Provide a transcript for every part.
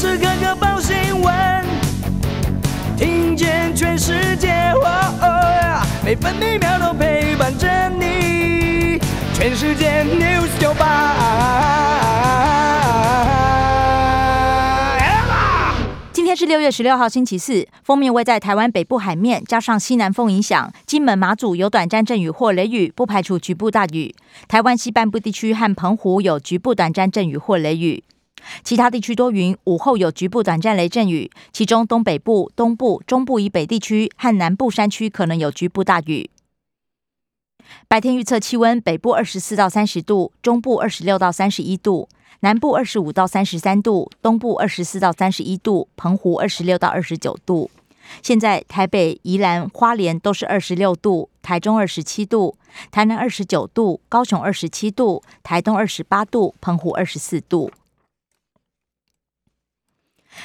时刻刻报新闻，听见全世界，每分每秒都陪伴着你。全世界 news 九今天是六月十六号，星期四。封面位在台湾北部海面，加上西南风影响，金门、马祖有短暂阵雨或雷雨，不排除局部大雨。台湾西半部地区和澎湖有局部短暂阵雨或雷雨。其他地区多云，午后有局部短暂雷阵雨，其中东北部、东部、中部以北地区和南部山区可能有局部大雨。白天预测气温：北部二十四到三十度，中部二十六到三十一度，南部二十五到三十三度，东部二十四到三十一度，澎湖二十六到二十九度。现在台北、宜兰花莲都是二十六度，台中二十七度，台南二十九度，高雄二十七度，台东二十八度，澎湖二十四度。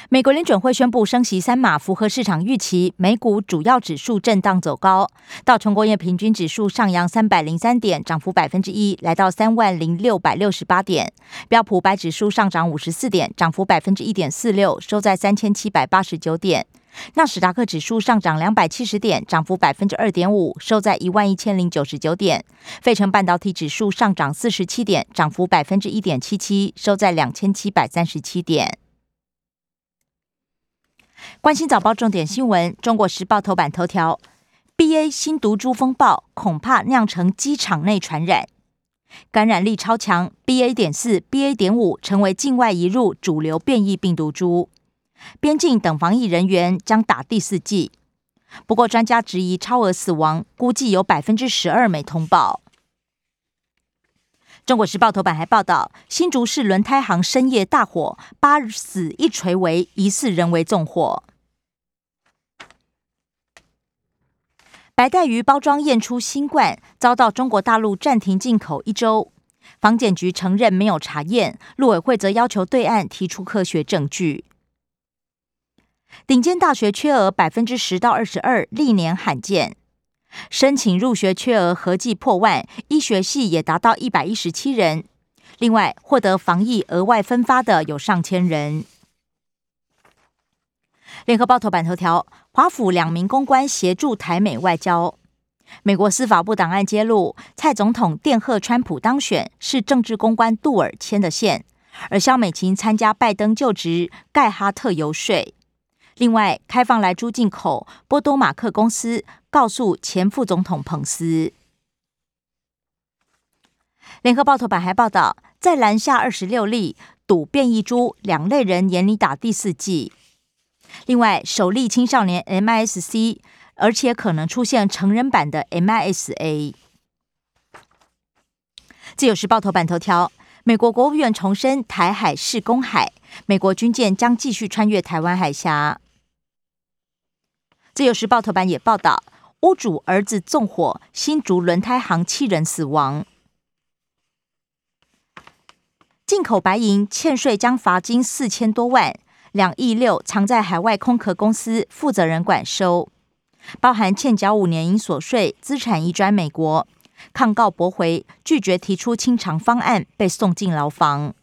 美国联准会宣布升息三码，符合市场预期。美股主要指数震荡走高，道琼工业平均指数上扬三百零三点，涨幅百分之一，来到三万零六百六十八点。标普白指数上涨五十四点，涨幅百分之一点四六，收在三千七百八十九点。纳斯达克指数上涨两百七十点，涨幅百分之二点五，收在一万一千零九十九点。费城半导体指数上涨四十七点，涨幅百分之一点七七，收在两千七百三十七点。关心早报重点新闻，《中国时报》头版头条：B A 新毒株风暴恐怕酿成机场内传染，感染力超强，B A 点四、B A 点五成为境外移入主流变异病毒株，边境等防疫人员将打第四剂。不过，专家质疑超额死亡，估计有百分之十二没通报。中国时报头版还报道，新竹市轮胎行深夜大火，八死一锤为疑似人为纵火。白带鱼包装验出新冠，遭到中国大陆暂停进口一周。防检局承认没有查验，陆委会则要求对岸提出科学证据。顶尖大学缺额百分之十到二十二，历年罕见。申请入学缺额合计破万，医学系也达到一百一十七人。另外，获得防疫额外分发的有上千人。联合报头版头条：华府两名公关协助台美外交。美国司法部档案揭露，蔡总统电贺川普当选是政治公关杜尔牵的线，而肖美琴参加拜登就职盖哈特游说。另外，开放来猪进口，波多马克公司告诉前副总统彭斯。联合报头版还报道，在篮下二十六例赌变异株，两类人眼里打第四季。另外，首例青少年 MIS-C，而且可能出现成人版的 MIS-A。自由时报头版头条：美国国务院重申台海是公海，美国军舰将继续穿越台湾海峡。自由时报头版也报道，屋主儿子纵火，新竹轮胎行七人死亡。进口白银欠税将罚金四千多万，两亿六藏在海外空壳公司，负责人管收，包含欠缴五年银所税，资产移转美国，抗告驳回，拒绝提出清偿方案，被送进牢房。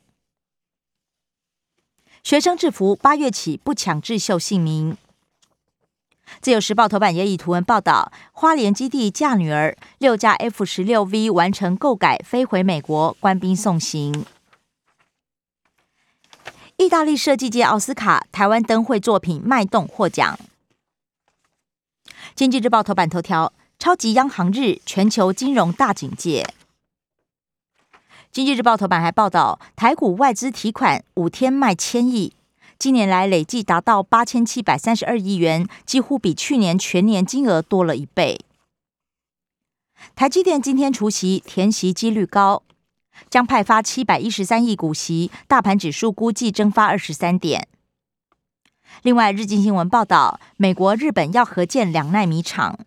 学生制服八月起不强制秀姓名。自由时报头版也以图文报道，花莲基地嫁女儿，六架 F 十六 V 完成购改，飞回美国，官兵送行。意大利设计界奥斯卡台湾灯会作品脉动获奖。经济日报头版头条：超级央行日，全球金融大警戒。经济日报头版还报道，台股外资提款五天卖千亿。今年来累计达到八千七百三十二亿元，几乎比去年全年金额多了一倍。台积电今天除夕填息几率高，将派发七百一十三亿股息，大盘指数估计蒸发二十三点。另外，日经新闻报道，美国、日本要合建两纳米厂。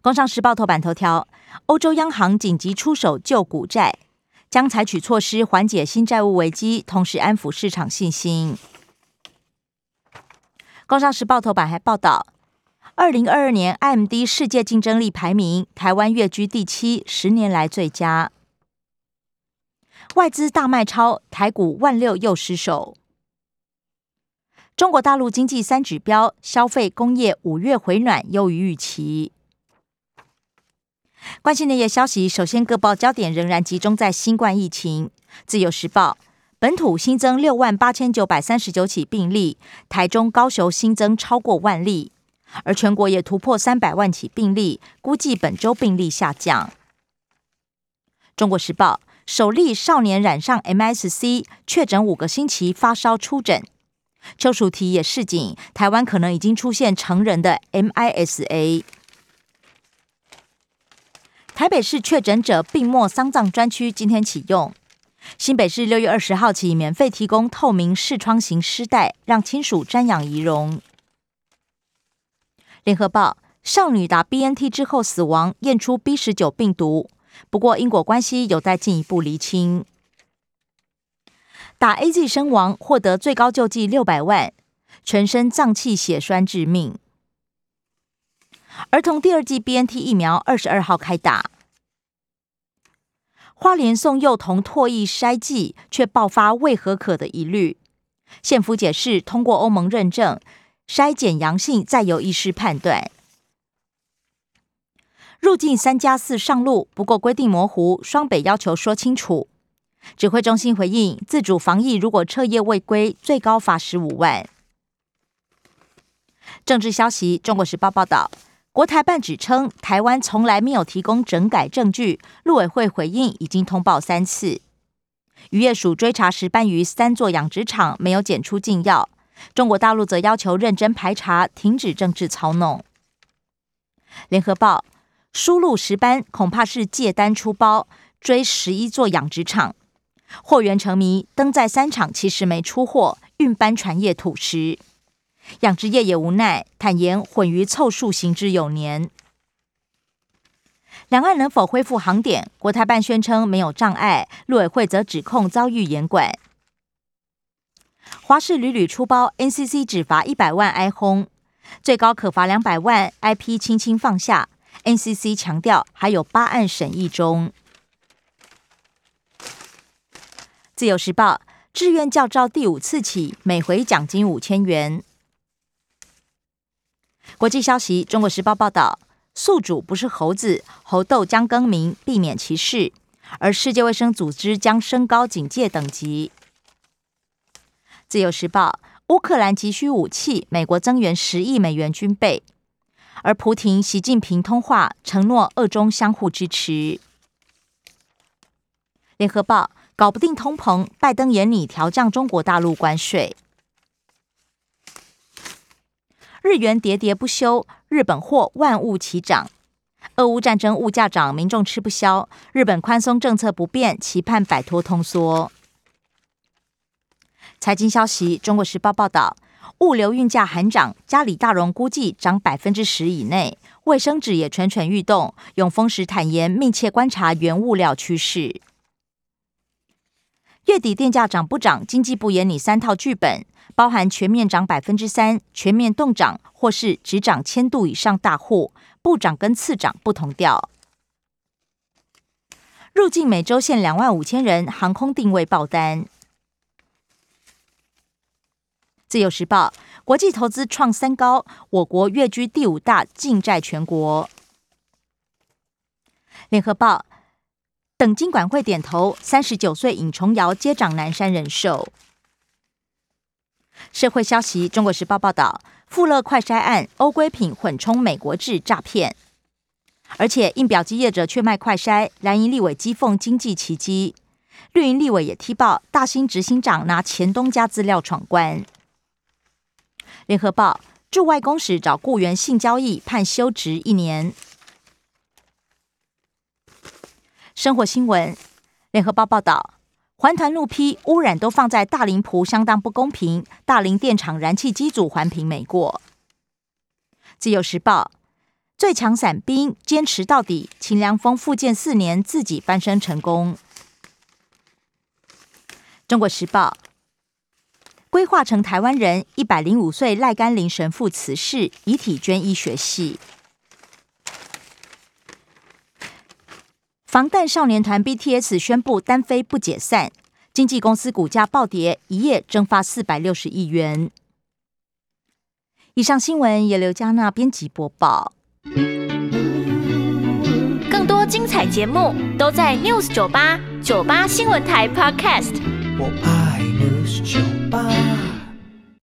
工商时报头版头条：欧洲央行紧急出手救股债。将采取措施缓解新债务危机，同时安抚市场信心。工商时报头版还报道，二零二二年 M D 世界竞争力排名，台湾跃居第七，十年来最佳。外资大卖超，台股万六又失守。中国大陆经济三指标，消费、工业五月回暖优于预期。关心内页消息，首先各报焦点仍然集中在新冠疫情。自由时报本土新增六万八千九百三十九起病例，台中、高雄新增超过万例，而全国也突破三百万起病例，估计本周病例下降。中国时报首例少年染上 MSC，确诊五个星期发烧出诊。邱淑媞也示警，台湾可能已经出现成人的 MISA。台北市确诊者病末丧葬专区今天启用。新北市六月二十号起免费提供透明视窗型尸袋，让亲属瞻仰遗容。联合报少女打 BNT 之后死亡，验出 B 十九病毒，不过因果关系有待进一步厘清。打 AZ 身亡，获得最高救济六百万，全身脏器血栓致命。儿童第二剂 BNT 疫苗二十二号开打。花莲送幼童唾液筛剂，却爆发未合可的疑虑。县府解释，通过欧盟认证，筛检阳性再由医师判断。入境三加四上路，不过规定模糊，双北要求说清楚。指挥中心回应：自主防疫如果彻夜未归，最高罚十五万。政治消息：中国时报报道，国台办指称台湾从来没有提供整改证据，陆委会回应已经通报三次。渔业署追查石斑鱼三座养殖场没有检出禁药，中国大陆则要求认真排查，停止政治操弄。联合报输入石斑恐怕是借单出包，追十一座养殖场。货源成谜，登在三场其实没出货，运班船业土石，养殖业也无奈，坦言混鱼凑数行之有年。两岸能否恢复航点？国台办宣称没有障碍，陆委会则指控遭遇严管。华视屡屡出包，NCC 只罚一百万挨轰，最高可罚两百万，IP 轻轻放下。NCC 强调还有八案审议中。自由时报志愿教招第五次起，每回奖金五千元。国际消息：中国时报报道，宿主不是猴子，猴痘将更名，避免歧视。而世界卫生组织将升高警戒等级。自由时报乌克兰急需武器，美国增援十亿美元军备。而普廷、习近平通话，承诺俄中相互支持。联合报。搞不定通膨，拜登眼里调降中国大陆关税，日元喋喋不休，日本货万物齐涨，俄乌战争物价涨，民众吃不消。日本宽松政策不变，期盼摆脱通缩。财经消息，中国时报报道，物流运价喊涨，嘉里大荣估计涨百分之十以内，卫生纸也蠢蠢欲动。永丰时坦言，密切观察原物料趋势。月底电价涨不涨？经济部研拟三套剧本，包含全面涨百分之三、全面动涨，或是只涨千度以上大户，不涨跟次涨不同调。入境每周限两万五千人，航空定位爆单。自由时报国际投资创三高，我国跃居第五大净债全国。联合报。等金管会点头，三十九岁尹重尧接掌南山人寿。社会消息：中国时报报道，富乐快筛案，欧规品混充美国制诈骗，而且印表机业者却卖快筛，蓝营立委讥讽经济奇迹，绿营立委也踢爆大兴执行长拿前东家资料闯关。联合报驻外公使找雇员性交易，判休职一年。生活新闻，联合报报道，环团怒批污染都放在大林埔，相当不公平。大林电厂燃气机组环评没过。自由时报，最强伞兵坚持到底，秦良峰复健四年，自己翻身成功。中国时报，规划成台湾人，一百零五岁赖甘霖神父辞世，遗体捐医学系。防弹少年团 BTS 宣布单飞不解散，经纪公司股价暴跌，一夜蒸发四百六十亿元。以上新闻由刘嘉娜编辑播报。更多精彩节目都在 News 九八九八新闻台 Podcast。我爱 News 酒吧。